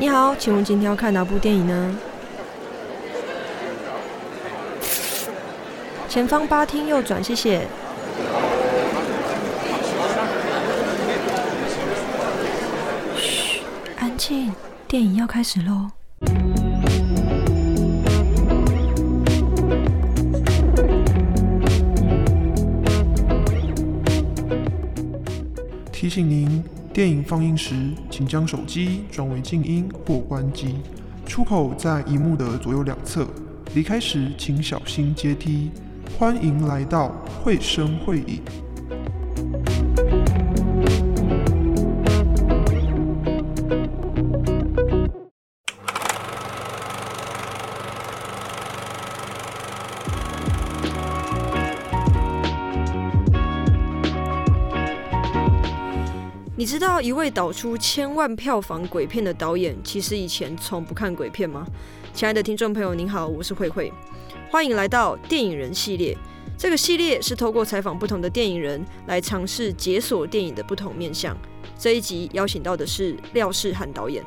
你好，请问今天要看哪部电影呢？前方八厅右转，谢谢。嘘，安静，电影要开始喽。提醒您，电影放映时，请将手机转为静音或关机。出口在荧幕的左右两侧。离开时，请小心阶梯。欢迎来到会声会影。你知道一位导出千万票房鬼片的导演，其实以前从不看鬼片吗？亲爱的听众朋友，您好，我是慧慧，欢迎来到电影人系列。这个系列是透过采访不同的电影人，来尝试解锁电影的不同面向。这一集邀请到的是廖世涵导演。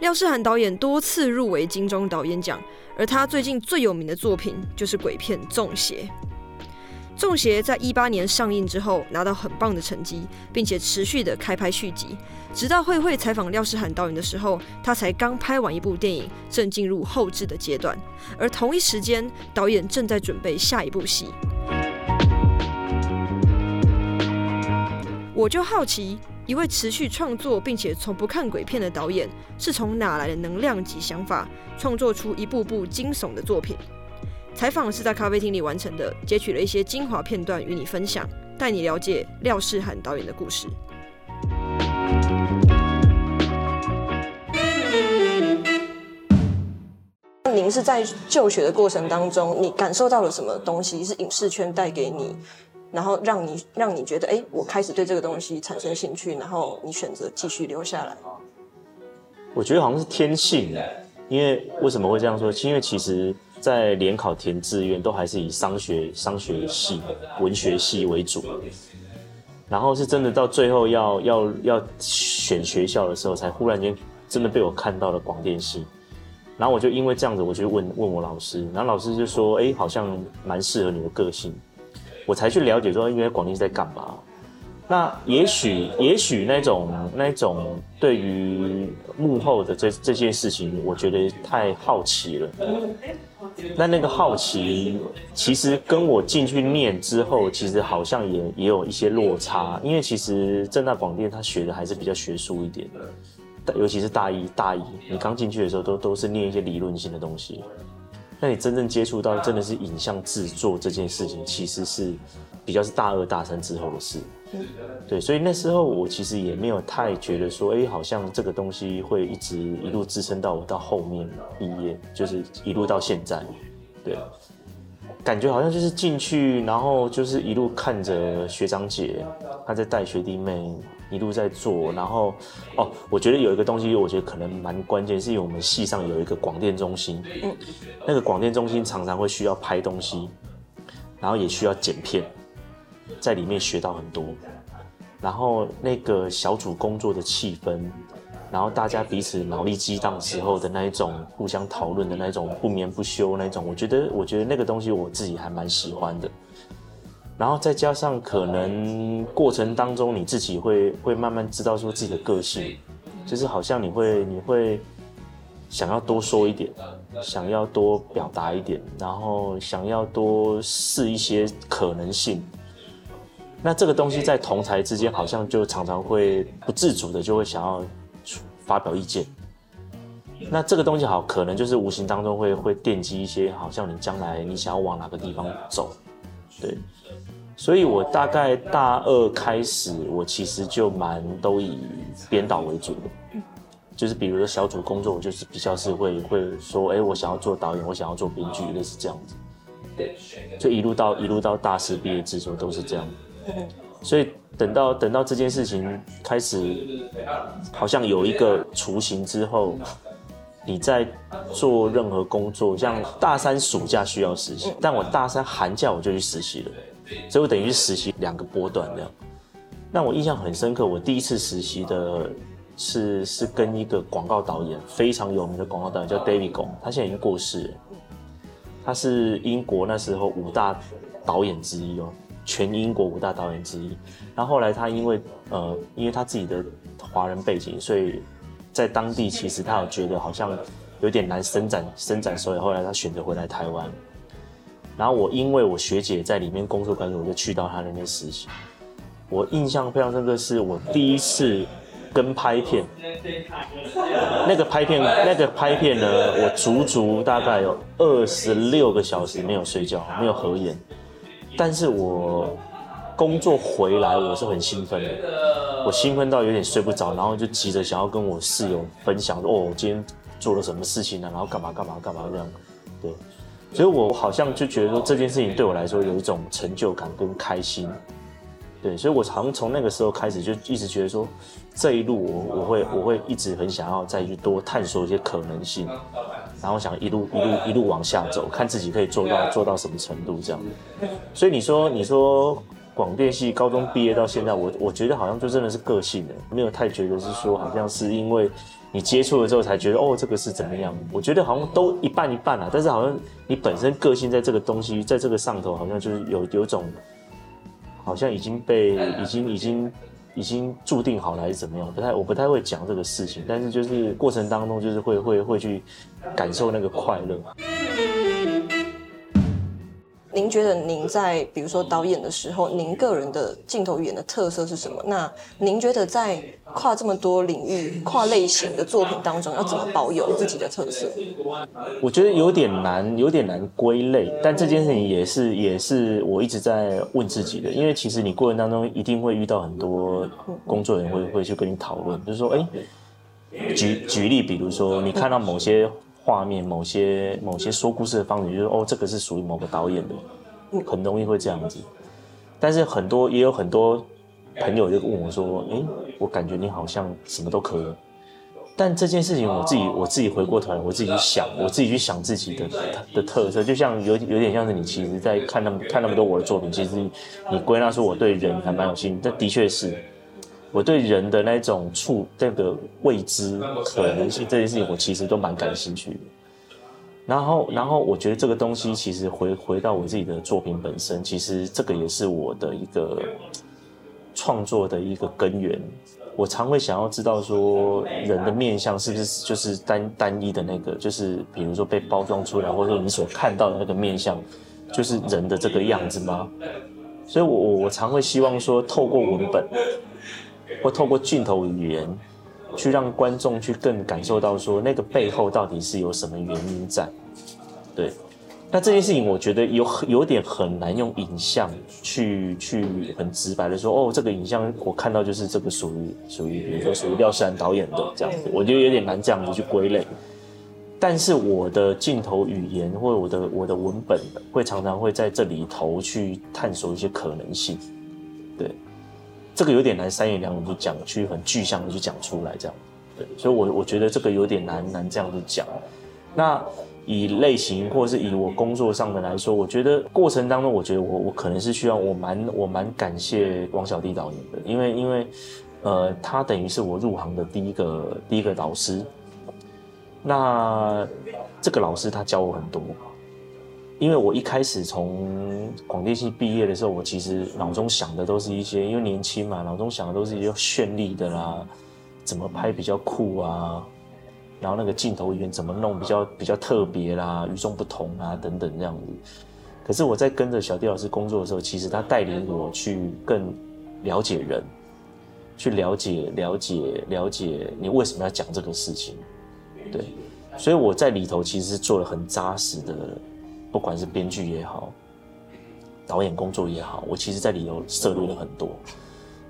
廖世涵导演多次入围金钟导演奖，而他最近最有名的作品就是鬼片《中邪》。《中邪》在一八年上映之后，拿到很棒的成绩，并且持续的开拍续集。直到慧慧采访廖世涵导演的时候，他才刚拍完一部电影，正进入后制的阶段。而同一时间，导演正在准备下一部戏。我就好奇，一位持续创作并且从不看鬼片的导演，是从哪来的能量及想法，创作出一部部惊悚的作品？采访是在咖啡厅里完成的，截取了一些精华片段与你分享，带你了解廖世涵导演的故事。您是在就学的过程当中，你感受到了什么东西？是影视圈带给你，然后让你让你觉得，哎，我开始对这个东西产生兴趣，然后你选择继续留下来。我觉得好像是天性，因为为什么会这样说？因为其实。在联考填志愿都还是以商学、商学系、文学系为主，然后是真的到最后要要要选学校的时候，才忽然间真的被我看到了广电系，然后我就因为这样子，我就问问我老师，然后老师就说：“哎，好像蛮适合你的个性。”我才去了解说，因为广电系在干嘛。那也许，也许那种那种对于幕后的这这件事情，我觉得太好奇了。那那个好奇，其实跟我进去念之后，其实好像也也有一些落差。因为其实正大广电他学的还是比较学术一点的，尤其是大一大一，你刚进去的时候都都是念一些理论性的东西。那你真正接触到真的是影像制作这件事情，其实是比较是大二大三之后的事。对，所以那时候我其实也没有太觉得说，哎，好像这个东西会一直一路支撑到我到后面毕业，就是一路到现在，对，感觉好像就是进去，然后就是一路看着学长姐她在带学弟妹一路在做，然后哦，我觉得有一个东西，我觉得可能蛮关键，是因为我们系上有一个广电中心，嗯，那个广电中心常常会需要拍东西，然后也需要剪片。在里面学到很多，然后那个小组工作的气氛，然后大家彼此脑力激荡时候的那一种互相讨论的那种不眠不休那种，我觉得我觉得那个东西我自己还蛮喜欢的。然后再加上可能过程当中你自己会会慢慢知道说自己的个性，就是好像你会你会想要多说一点，想要多表达一点，然后想要多试一些可能性。那这个东西在同台之间，好像就常常会不自主的就会想要发表意见。那这个东西好，可能就是无形当中会会奠基一些，好像你将来你想要往哪个地方走，对。所以我大概大二开始，我其实就蛮都以编导为主的，就是比如说小组工作，我就是比较是会会说，哎，我想要做导演，我想要做编剧，类似这样子。对，就一路到一路到大四毕业之后都是这样。所以等到等到这件事情开始，好像有一个雏形之后，你在做任何工作，像大三暑假需要实习，但我大三寒假我就去实习了，所以我等于是实习两个波段这样。那我印象很深刻，我第一次实习的是是跟一个广告导演，非常有名的广告导演叫 David Gong，他现在已经过世了。他是英国那时候五大导演之一哦，全英国五大导演之一。然后后来他因为呃，因为他自己的华人背景，所以在当地其实他有觉得好像有点难伸展伸展所以，后来他选择回来台湾。然后我因为我学姐在里面工作关系，我就去到他那边实习。我印象非常深刻，是我第一次跟拍片。那个拍片，那个拍片呢，我足足大概有二十六个小时没有睡觉，没有合眼。但是我工作回来，我是很兴奋的，我兴奋到有点睡不着，然后就急着想要跟我室友分享，哦，我今天做了什么事情呢？然后干嘛干嘛干嘛这样，对。所以我好像就觉得说这件事情对我来说有一种成就感跟开心。对，所以我好像从那个时候开始就一直觉得说，这一路我我会我会一直很想要再去多探索一些可能性，然后想一路一路一路往下走，看自己可以做到做到什么程度这样。所以你说你说广电系高中毕业到现在，我我觉得好像就真的是个性的，没有太觉得是说好像是因为你接触了之后才觉得哦这个是怎么样。我觉得好像都一半一半啊，但是好像你本身个性在这个东西在这个上头，好像就是有有种。好像已经被已经已经已经注定好了还是怎么样？不太我不太会讲这个事情，但是就是过程当中就是会会会去感受那个快乐。您觉得您在比如说导演的时候，您个人的镜头语言的特色是什么？那您觉得在跨这么多领域、跨类型的作品当中，要怎么保有自己的特色？我觉得有点难，有点难归类。但这件事情也是也是我一直在问自己的，因为其实你过程当中一定会遇到很多工作人员会会去跟你讨论，就是说，哎，举举例，比如说你看到某些。画面某些某些说故事的方式，就是哦，这个是属于某个导演的，很容易会这样子。但是很多也有很多朋友就问我说：“哎，我感觉你好像什么都可以。”但这件事情我自己我自己回过头来，我自己去想，我自己去想自己的的特色，就像有有点像是你其实在看那么看那么多我的作品，其实你归纳出我对人还蛮有兴趣，这的确是。我对人的那种触，这个未知可能性这件事情，我其实都蛮感兴趣的。然后，然后我觉得这个东西其实回回到我自己的作品本身，其实这个也是我的一个创作的一个根源。我常会想要知道说，人的面相是不是就是单单一的那个，就是比如说被包装出来，或者说你所看到的那个面相，就是人的这个样子吗？所以我我我常会希望说，透过文本。或透过镜头语言，去让观众去更感受到说那个背后到底是有什么原因在。对，那这件事情我觉得有有点很难用影像去去很直白的说，哦，这个影像我看到就是这个属于属于比如说属于廖世然导演的这样子，我觉得有点难这样子去归类。但是我的镜头语言或者我的我的文本会常常会在这里头去探索一些可能性，对。这个有点难，三言两语就讲，去很具象的去讲出来，这样，对，所以，我我觉得这个有点难，难这样子讲。那以类型或是以我工作上的来说，我觉得过程当中，我觉得我我可能是需要，我蛮我蛮感谢王小弟导演的，因为因为，呃，他等于是我入行的第一个第一个导师。那这个老师他教我很多。因为我一开始从广电系毕业的时候，我其实脑中想的都是一些，因为年轻嘛，脑中想的都是一些绚丽的啦，怎么拍比较酷啊，然后那个镜头语言怎么弄比较比较特别啦，与众不同啊等等这样子。可是我在跟着小弟老师工作的时候，其实他带领我去更了解人，去了解了解了解你为什么要讲这个事情，对，所以我在里头其实是做了很扎实的。不管是编剧也好，导演工作也好，我其实在里头涉猎了很多。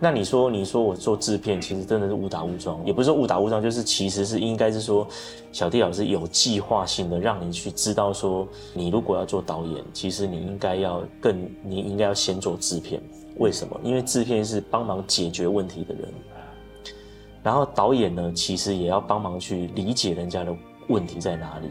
那你说，你说我做制片，其实真的是误打误撞，也不是说误打误撞，就是其实是应该是说，小弟老师有计划性的让你去知道说，你如果要做导演，其实你应该要更，你应该要先做制片。为什么？因为制片是帮忙解决问题的人，然后导演呢，其实也要帮忙去理解人家的问题在哪里。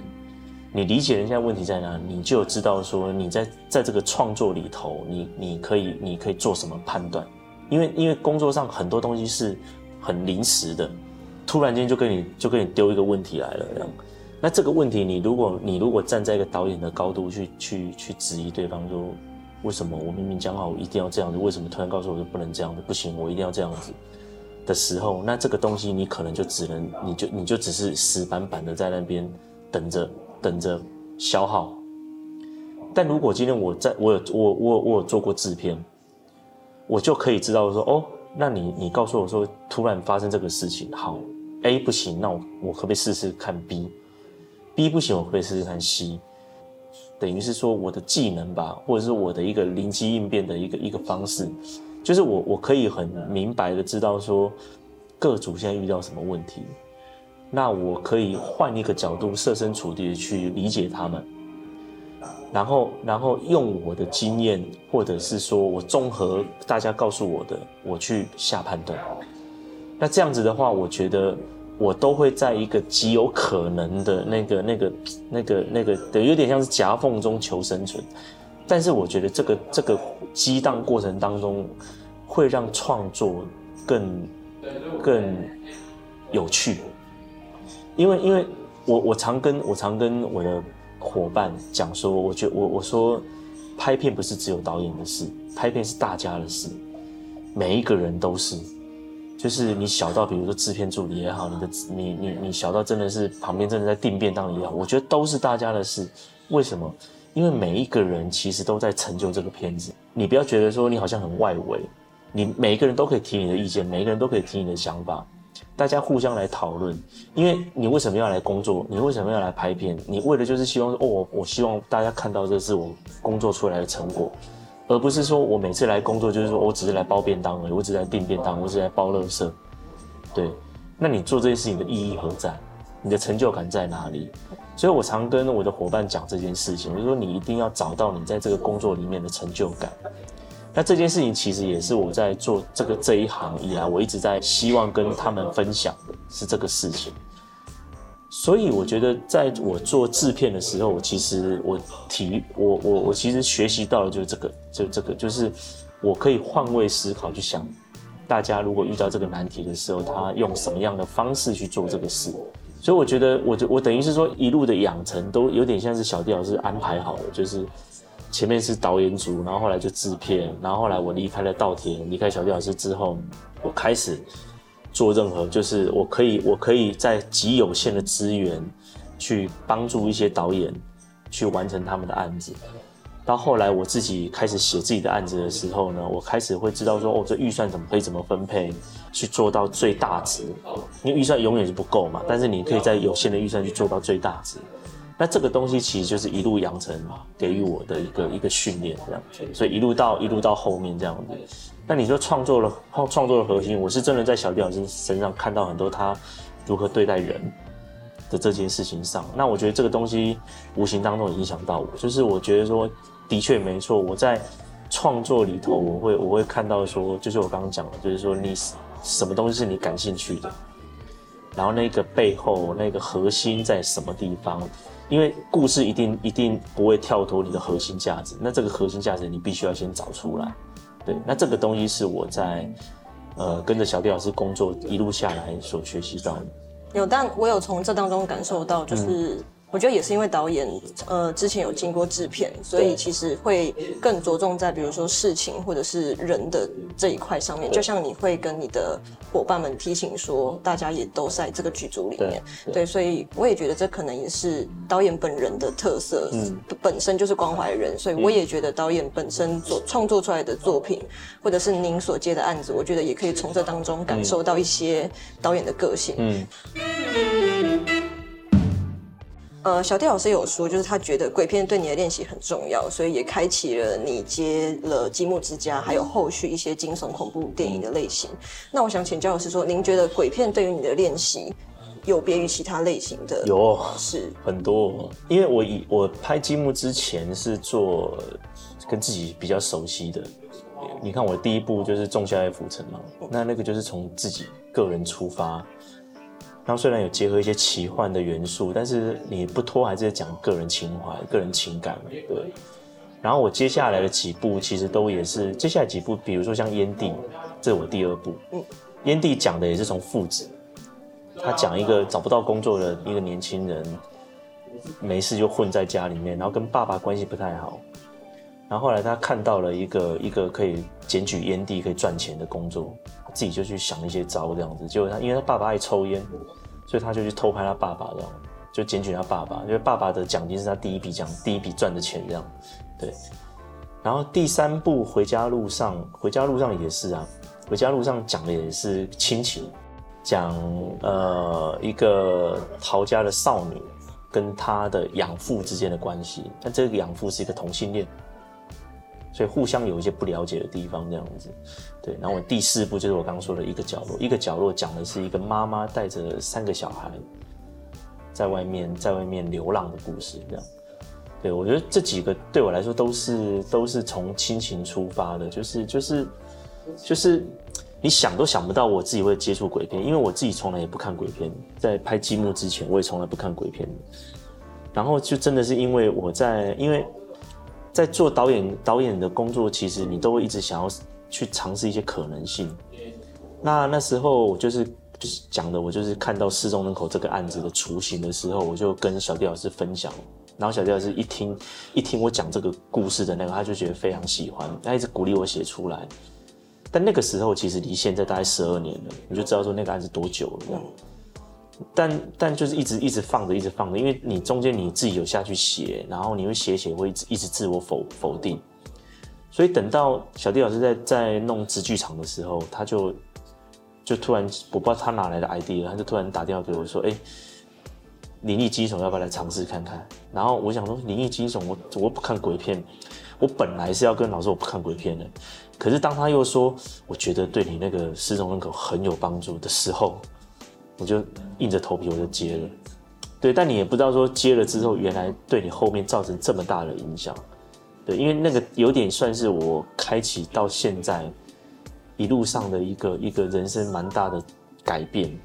你理解人家问题在哪，你就知道说你在在这个创作里头，你你可以你可以做什么判断，因为因为工作上很多东西是很临时的，突然间就跟你就跟你丢一个问题来了这样。那这个问题，你如果你如果站在一个导演的高度去去去质疑对方说，为什么我明明讲好我一定要这样子，为什么突然告诉我说不能这样子，不行，我一定要这样子的时候，那这个东西你可能就只能你就你就只是死板板的在那边等着等着消耗。但如果今天我在我有我我我有做过制片，我就可以知道说哦，那你你告诉我说突然发生这个事情，好 A 不行，那我我可不可以试试看 B？B 不行，我可不可以试试看 C？等于是说我的技能吧，或者是我的一个灵机应变的一个一个方式，就是我我可以很明白的知道说各组现在遇到什么问题，那我可以换一个角度设身处地的去理解他们。然后，然后用我的经验，或者是说我综合大家告诉我的，我去下判断。那这样子的话，我觉得我都会在一个极有可能的那个、那个、那个、那个的，有点像是夹缝中求生存。但是我觉得这个这个激荡过程当中，会让创作更更有趣。因为，因为我我常跟我常跟我的。伙伴讲说，我觉我我说，拍片不是只有导演的事，拍片是大家的事，每一个人都是，就是你小到比如说制片助理也好，你的你你你小到真的是旁边真的在订便当也好，我觉得都是大家的事。为什么？因为每一个人其实都在成就这个片子。你不要觉得说你好像很外围，你每一个人都可以提你的意见，每一个人都可以提你的想法。大家互相来讨论，因为你为什么要来工作？你为什么要来拍片？你为的就是希望哦，我希望大家看到这是我工作出来的成果，而不是说我每次来工作就是说我只是来包便当而已，我只是来订便当，我只是来包乐色。对，那你做这件事情的意义何在？你的成就感在哪里？所以我常跟我的伙伴讲这件事情，就说你一定要找到你在这个工作里面的成就感。那这件事情其实也是我在做这个这一行以来，我一直在希望跟他们分享的是这个事情。所以我觉得，在我做制片的时候，我其实我提我我我其实学习到的就是这个，就这个就是我可以换位思考去想，大家如果遇到这个难题的时候，他用什么样的方式去做这个事。所以我觉得，我就我等于是说一路的养成都有点像是小弟老师安排好的，就是。前面是导演组，然后后来就制片，然后后来我离开了稻田，离开小弟老师之后，我开始做任何，就是我可以，我可以在极有限的资源去帮助一些导演去完成他们的案子。到后来我自己开始写自己的案子的时候呢，我开始会知道说，哦，这预算怎么可以怎么分配，去做到最大值。因为预算永远是不够嘛，但是你可以在有限的预算去做到最大值。那这个东西其实就是一路养成给予我的一个一个训练这样子，所以一路到一路到后面这样子。那你说创作了创作的核心，我是真的在小弟老师身上看到很多他如何对待人的这件事情上。那我觉得这个东西无形当中影响到我，就是我觉得说的确没错，我在创作里头我会我会看到说，就是我刚刚讲的，就是说你什么东西是你感兴趣的，然后那个背后那个核心在什么地方。因为故事一定一定不会跳脱你的核心价值，那这个核心价值你必须要先找出来。对，那这个东西是我在呃跟着小弟老师工作一路下来所学习到的。有，但我有从这当中感受到，就是。我觉得也是因为导演，呃，之前有经过制片，所以其实会更着重在比如说事情或者是人的这一块上面。就像你会跟你的伙伴们提醒说，大家也都在这个剧组里面，对，所以我也觉得这可能也是导演本人的特色，嗯，本身就是关怀人，所以我也觉得导演本身所创作出来的作品，或者是您所接的案子，我觉得也可以从这当中感受到一些导演的个性，嗯。呃，小弟老师有说，就是他觉得鬼片对你的练习很重要，所以也开启了你接了《积木之家》，还有后续一些惊悚恐怖电影的类型。那我想请教的是，说您觉得鬼片对于你的练习有别于其他类型的？有，是很多。因为我以我拍积木之前是做跟自己比较熟悉的，你看我第一部就是《仲夏夜浮沉》嘛，那那个就是从自己个人出发。然后虽然有结合一些奇幻的元素，但是你不脱还是在讲个人情怀、个人情感对。然后我接下来的几部其实都也是接下来几部，比如说像《烟蒂》，这是我第二部。嗯，烟蒂讲的也是从父子，他讲一个找不到工作的一个年轻人，没事就混在家里面，然后跟爸爸关系不太好。然后后来他看到了一个一个可以检举烟蒂可以赚钱的工作，他自己就去想一些招这样子。结果他因为他爸爸爱抽烟，所以他就去偷拍他爸爸这样，就检举他爸爸，因为爸爸的奖金是他第一笔奖，第一笔赚的钱这样。对。然后第三部回家路上，回家路上也是啊，回家路上讲的也是亲情，讲呃一个逃家的少女跟她的养父之间的关系，但这个养父是一个同性恋。所以互相有一些不了解的地方，这样子，对。然后我第四部就是我刚刚说的一个角落，一个角落讲的是一个妈妈带着三个小孩，在外面在外面流浪的故事，这样。对我觉得这几个对我来说都是都是从亲情出发的，就是就是就是你想都想不到我自己会接触鬼片，因为我自己从来也不看鬼片，在拍积木之前我也从来不看鬼片。然后就真的是因为我在因为。在做导演导演的工作，其实你都会一直想要去尝试一些可能性。那那时候就是就是讲的，我就是看到失踪人口这个案子的雏形的时候，我就跟小弟老师分享。然后小弟老师一听一听我讲这个故事的那个，他就觉得非常喜欢，他一直鼓励我写出来。但那个时候其实离现在大概十二年了，你就知道说那个案子多久了。但但就是一直一直放着，一直放着，因为你中间你自己有下去写，然后你会写写会一直一直自我否否定，所以等到小弟老师在在弄直剧场的时候，他就就突然我不知道他哪来的 idea，他就突然打电话给我说：“哎，灵异惊悚要不要来尝试看看？”然后我想说灵异惊悚，我我不看鬼片，我本来是要跟老师我不看鬼片的，可是当他又说我觉得对你那个失踪人口很有帮助的时候。我就硬着头皮我就接了，对，但你也不知道说接了之后，原来对你后面造成这么大的影响，对，因为那个有点算是我开启到现在一路上的一个一个人生蛮大的改变。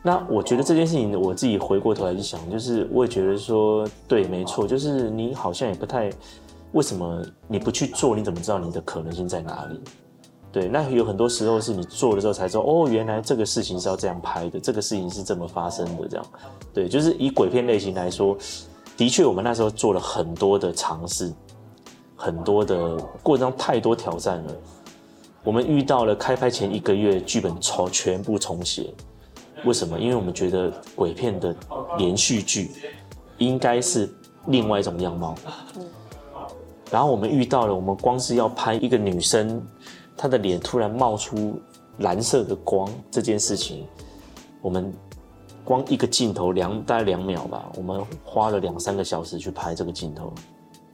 那我觉得这件事情，我自己回过头来去想，就是我也觉得说，对，没错，就是你好像也不太，为什么你不去做，你怎么知道你的可能性在哪里？对，那有很多时候是你做了之后才知道，哦，原来这个事情是要这样拍的，这个事情是这么发生的，这样。对，就是以鬼片类型来说，的确我们那时候做了很多的尝试，很多的过程中太多挑战了。我们遇到了开拍前一个月剧本重全部重写，为什么？因为我们觉得鬼片的连续剧应该是另外一种样貌。然后我们遇到了，我们光是要拍一个女生。他的脸突然冒出蓝色的光，这件事情，我们光一个镜头两大概两秒吧，我们花了两三个小时去拍这个镜头。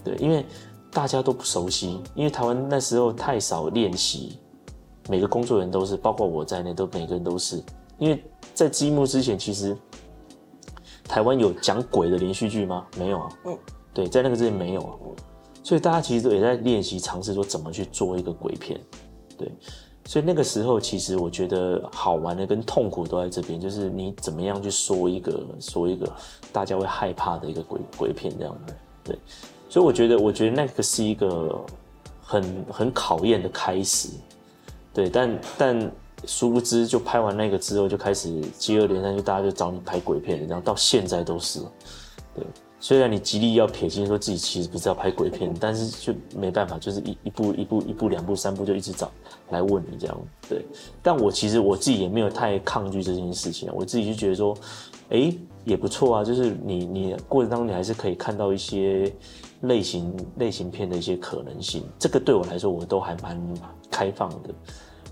对，因为大家都不熟悉，因为台湾那时候太少练习，每个工作人员都是，包括我在内，都每个人都是。因为在积木之前，其实台湾有讲鬼的连续剧吗？没有啊。嗯。对，在那个之前没有啊，所以大家其实也在练习尝试说怎么去做一个鬼片。对，所以那个时候其实我觉得好玩的跟痛苦都在这边，就是你怎么样去说一个说一个大家会害怕的一个鬼鬼片这样的，对，所以我觉得我觉得那个是一个很很考验的开始，对，但但殊不知就拍完那个之后就开始接二连三，就大家就找你拍鬼片，然后到现在都是，对。虽然你极力要撇清说自己其实不是要拍鬼片，但是就没办法，就是一一步一步一步两步三步就一直找来问你这样，对。但我其实我自己也没有太抗拒这件事情，我自己就觉得说，哎，也不错啊，就是你你过程当中你还是可以看到一些类型类型片的一些可能性，这个对我来说我都还蛮开放的，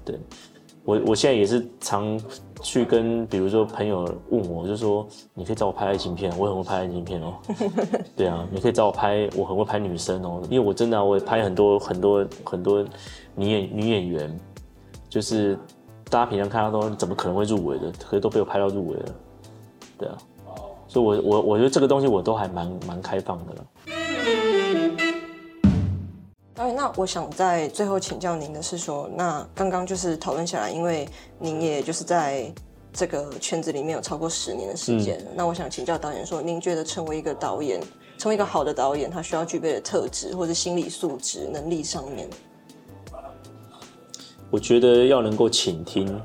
对。我我现在也是常去跟，比如说朋友问我，就说你可以找我拍爱情片，我很会拍爱情片哦。对啊，你可以找我拍，我很会拍女生哦，因为我真的我也拍很多很多很多女演女演员，就是大家平常看到都怎么可能会入围的，可是都被我拍到入围了。对啊，所以我我我觉得这个东西我都还蛮蛮开放的了。那我想在最后请教您的是说，那刚刚就是讨论下来，因为您也就是在这个圈子里面有超过十年的时间，那我想请教导演说，您觉得成为一个导演，成为一个好的导演，他需要具备的特质或者心理素质、能力上面？我觉得要能够倾听，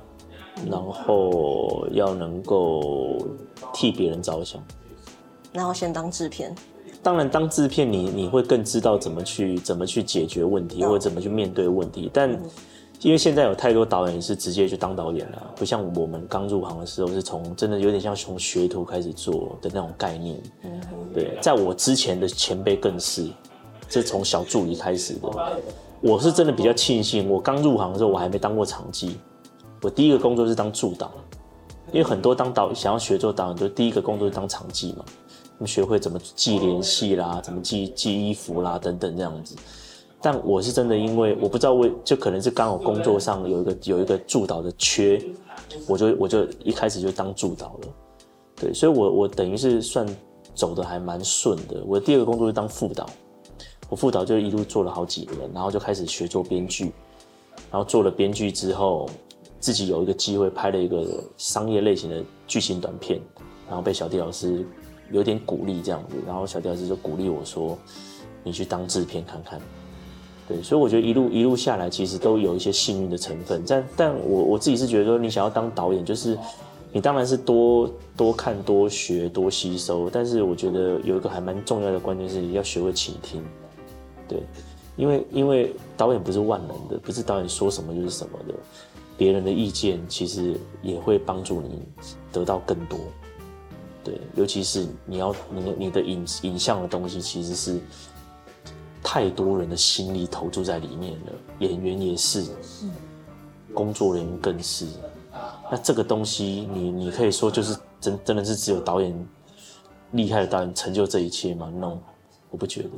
然后要能够替别人着想。然后先当制片。当然，当制片你你会更知道怎么去怎么去解决问题，或者怎么去面对问题。但因为现在有太多导演是直接去当导演了，不像我们刚入行的时候是从真的有点像从学徒开始做的那种概念。嗯，对，在我之前的前辈更是，是从小助理开始的。我是真的比较庆幸，我刚入行的时候我还没当过场记，我第一个工作是当助导，因为很多当导想要学做导演，就第一个工作是当场记嘛。学会怎么系联系啦，怎么系系衣服啦等等这样子。但我是真的，因为我不知道为，就可能是刚好工作上有一个有一个助导的缺，我就我就一开始就当助导了。对，所以我我等于是算走的还蛮顺的。我的第二个工作是当副导，我副导就一路做了好几年，然后就开始学做编剧，然后做了编剧之后，自己有一个机会拍了一个商业类型的剧情短片，然后被小弟老师。有点鼓励这样子，然后小屌丝就鼓励我说：“你去当制片看看。”对，所以我觉得一路一路下来，其实都有一些幸运的成分。但但我我自己是觉得说，你想要当导演，就是你当然是多多看、多学、多吸收。但是我觉得有一个还蛮重要的关键是要学会倾听。对，因为因为导演不是万能的，不是导演说什么就是什么的，别人的意见其实也会帮助你得到更多。对，尤其是你要你你的影影像的东西，其实是太多人的心力投注在里面了，演员也是，工作人员更是。那这个东西，你你可以说就是真真的是只有导演厉害的导演成就这一切吗？No，我不觉得。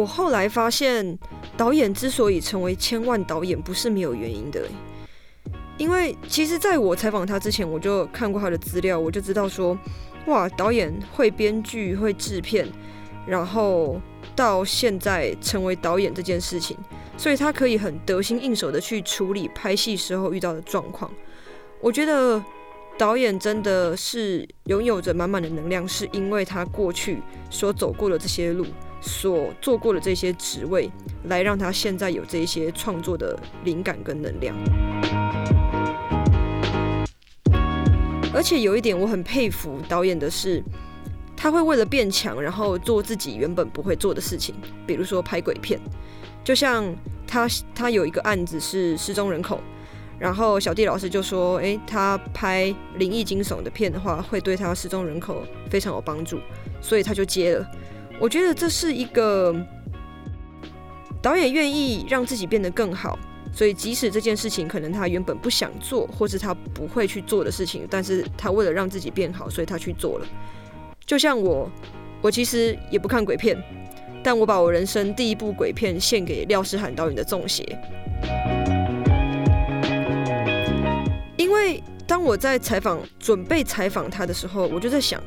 我后来发现，导演之所以成为千万导演，不是没有原因的。因为其实在我采访他之前，我就看过他的资料，我就知道说，哇，导演会编剧、会制片，然后到现在成为导演这件事情，所以他可以很得心应手的去处理拍戏时候遇到的状况。我觉得导演真的是拥有着满满的能量，是因为他过去所走过的这些路。所做过的这些职位，来让他现在有这些创作的灵感跟能量。而且有一点我很佩服导演的是，他会为了变强，然后做自己原本不会做的事情，比如说拍鬼片。就像他他有一个案子是失踪人口，然后小弟老师就说：“诶，他拍灵异惊悚的片的话，会对他失踪人口非常有帮助，所以他就接了。”我觉得这是一个导演愿意让自己变得更好，所以即使这件事情可能他原本不想做，或是他不会去做的事情，但是他为了让自己变好，所以他去做了。就像我，我其实也不看鬼片，但我把我人生第一部鬼片献给廖世涵导演的《中邪》，因为当我在采访准备采访他的时候，我就在想，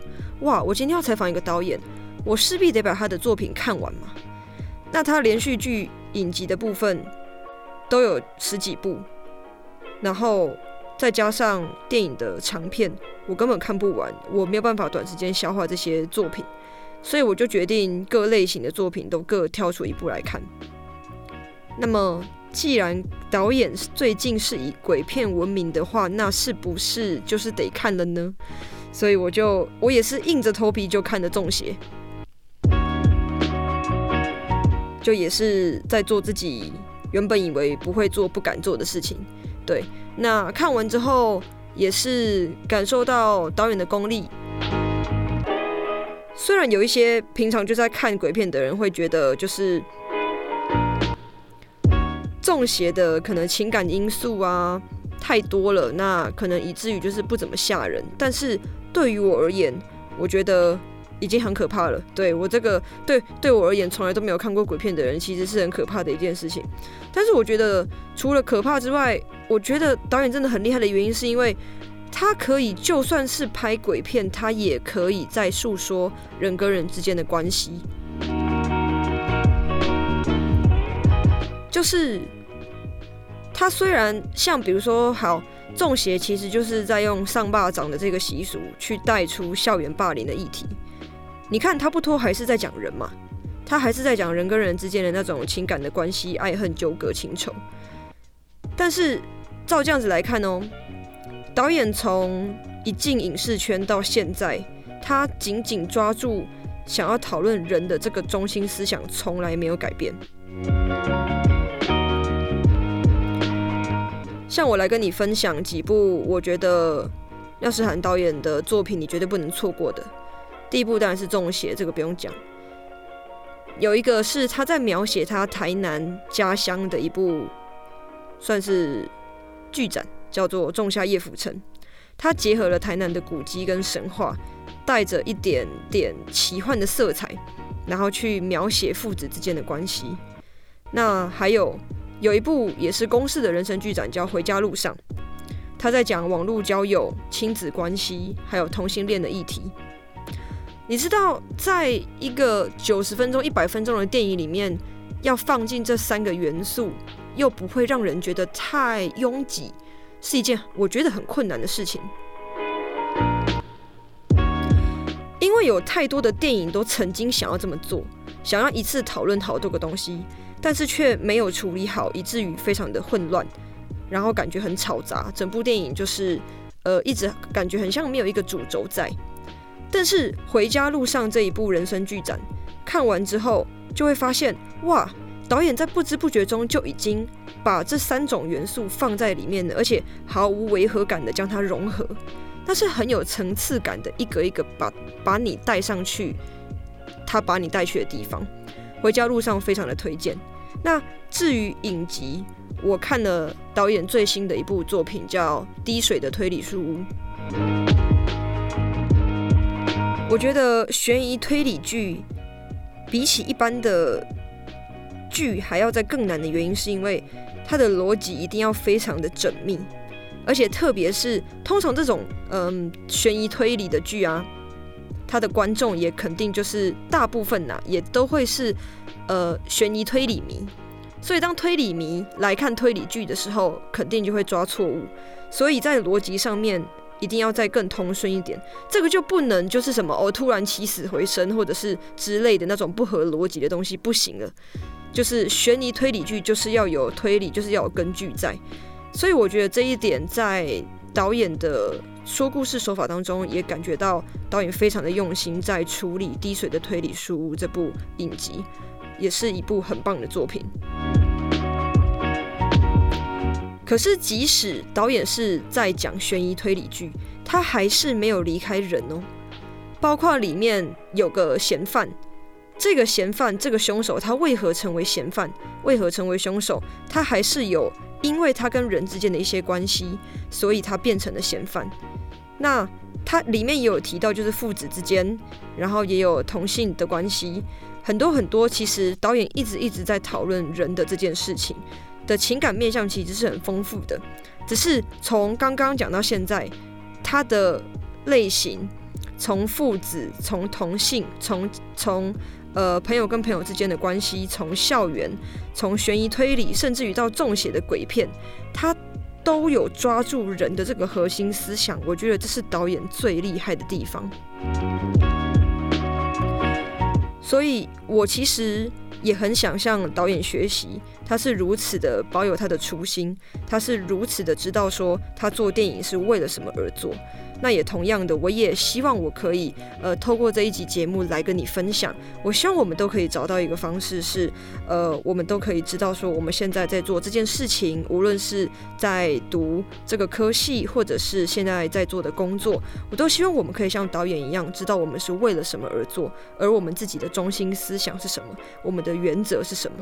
哇，我今天要采访一个导演。我势必得把他的作品看完嘛。那他连续剧影集的部分都有十几部，然后再加上电影的长片，我根本看不完，我没有办法短时间消化这些作品，所以我就决定各类型的作品都各挑出一部来看。那么，既然导演最近是以鬼片闻名的话，那是不是就是得看了呢？所以我就我也是硬着头皮就看的《中邪》。就也是在做自己原本以为不会做、不敢做的事情。对，那看完之后也是感受到导演的功力。虽然有一些平常就在看鬼片的人会觉得，就是中邪的可能情感因素啊太多了，那可能以至于就是不怎么吓人。但是对于我而言，我觉得。已经很可怕了。对我这个对对我而言，从来都没有看过鬼片的人，其实是很可怕的一件事情。但是我觉得，除了可怕之外，我觉得导演真的很厉害的原因，是因为他可以就算是拍鬼片，他也可以在诉说人跟人之间的关系。就是他虽然像比如说，好中邪其实就是在用上霸掌的这个习俗去带出校园霸凌的议题。你看，他不脱还是在讲人嘛，他还是在讲人跟人之间的那种情感的关系、爱恨纠葛、情仇。但是照这样子来看哦，导演从一进影视圈到现在，他紧紧抓住想要讨论人的这个中心思想，从来没有改变。像我来跟你分享几部我觉得廖世涵导演的作品，你绝对不能错过的。第一部当然是《中邪》，这个不用讲。有一个是他在描写他台南家乡的一部，算是剧展，叫做《仲夏夜浮沉》。他结合了台南的古迹跟神话，带着一点点奇幻的色彩，然后去描写父子之间的关系。那还有。有一部也是公式的人生剧展，叫《回家路上》，他在讲网络交友、亲子关系，还有同性恋的议题。你知道，在一个九十分钟、一百分钟的电影里面，要放进这三个元素，又不会让人觉得太拥挤，是一件我觉得很困难的事情。因为有太多的电影都曾经想要这么做，想要一次讨论好多个东西。但是却没有处理好，以至于非常的混乱，然后感觉很吵杂。整部电影就是，呃，一直感觉很像没有一个主轴在。但是回家路上这一部人生剧展看完之后，就会发现，哇，导演在不知不觉中就已经把这三种元素放在里面了，而且毫无违和感的将它融合，那是很有层次感的，一个一个把把你带上去，他把你带去的地方。回家路上非常的推荐。那至于影集，我看了导演最新的一部作品，叫《滴水的推理书屋》。我觉得悬疑推理剧比起一般的剧还要再更难的原因，是因为它的逻辑一定要非常的缜密，而且特别是通常这种嗯悬疑推理的剧啊，它的观众也肯定就是大部分呐，也都会是。呃，悬疑推理迷，所以当推理迷来看推理剧的时候，肯定就会抓错误。所以在逻辑上面一定要再更通顺一点，这个就不能就是什么哦，突然起死回生或者是之类的那种不合逻辑的东西不行了。就是悬疑推理剧就是要有推理，就是要有根据在。所以我觉得这一点在导演的说故事手法当中也感觉到导演非常的用心在处理《滴水的推理书》这部影集。也是一部很棒的作品。可是，即使导演是在讲悬疑推理剧，他还是没有离开人哦。包括里面有个嫌犯，这个嫌犯，这个凶手，他为何成为嫌犯？为何成为凶手？他还是有，因为他跟人之间的一些关系，所以他变成了嫌犯。那他里面也有提到，就是父子之间，然后也有同性的关系。很多很多，其实导演一直一直在讨论人的这件事情的情感面向，其实是很丰富的。只是从刚刚讲到现在，他的类型，从父子，从同性，从从呃朋友跟朋友之间的关系，从校园，从悬疑推理，甚至于到中邪的鬼片，他都有抓住人的这个核心思想。我觉得这是导演最厉害的地方。所以，我其实也很想向导演学习，他是如此的保有他的初心，他是如此的知道说他做电影是为了什么而做。那也同样的，我也希望我可以，呃，透过这一集节目来跟你分享。我希望我们都可以找到一个方式，是，呃，我们都可以知道说，我们现在在做这件事情，无论是在读这个科系，或者是现在在做的工作，我都希望我们可以像导演一样，知道我们是为了什么而做，而我们自己的中心思想是什么，我们的原则是什么。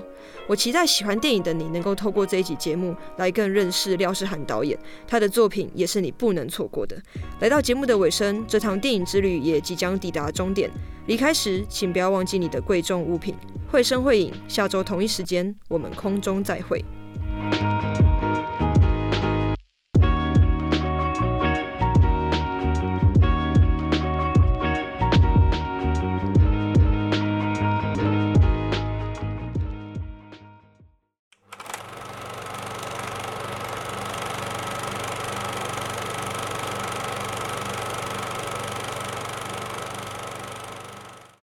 我期待喜欢电影的你能够透过这一集节目来更认识廖世涵导演，他的作品也是你不能错过的。来。到节目的尾声，这趟电影之旅也即将抵达终点。离开时，请不要忘记你的贵重物品。会声会影，下周同一时间，我们空中再会。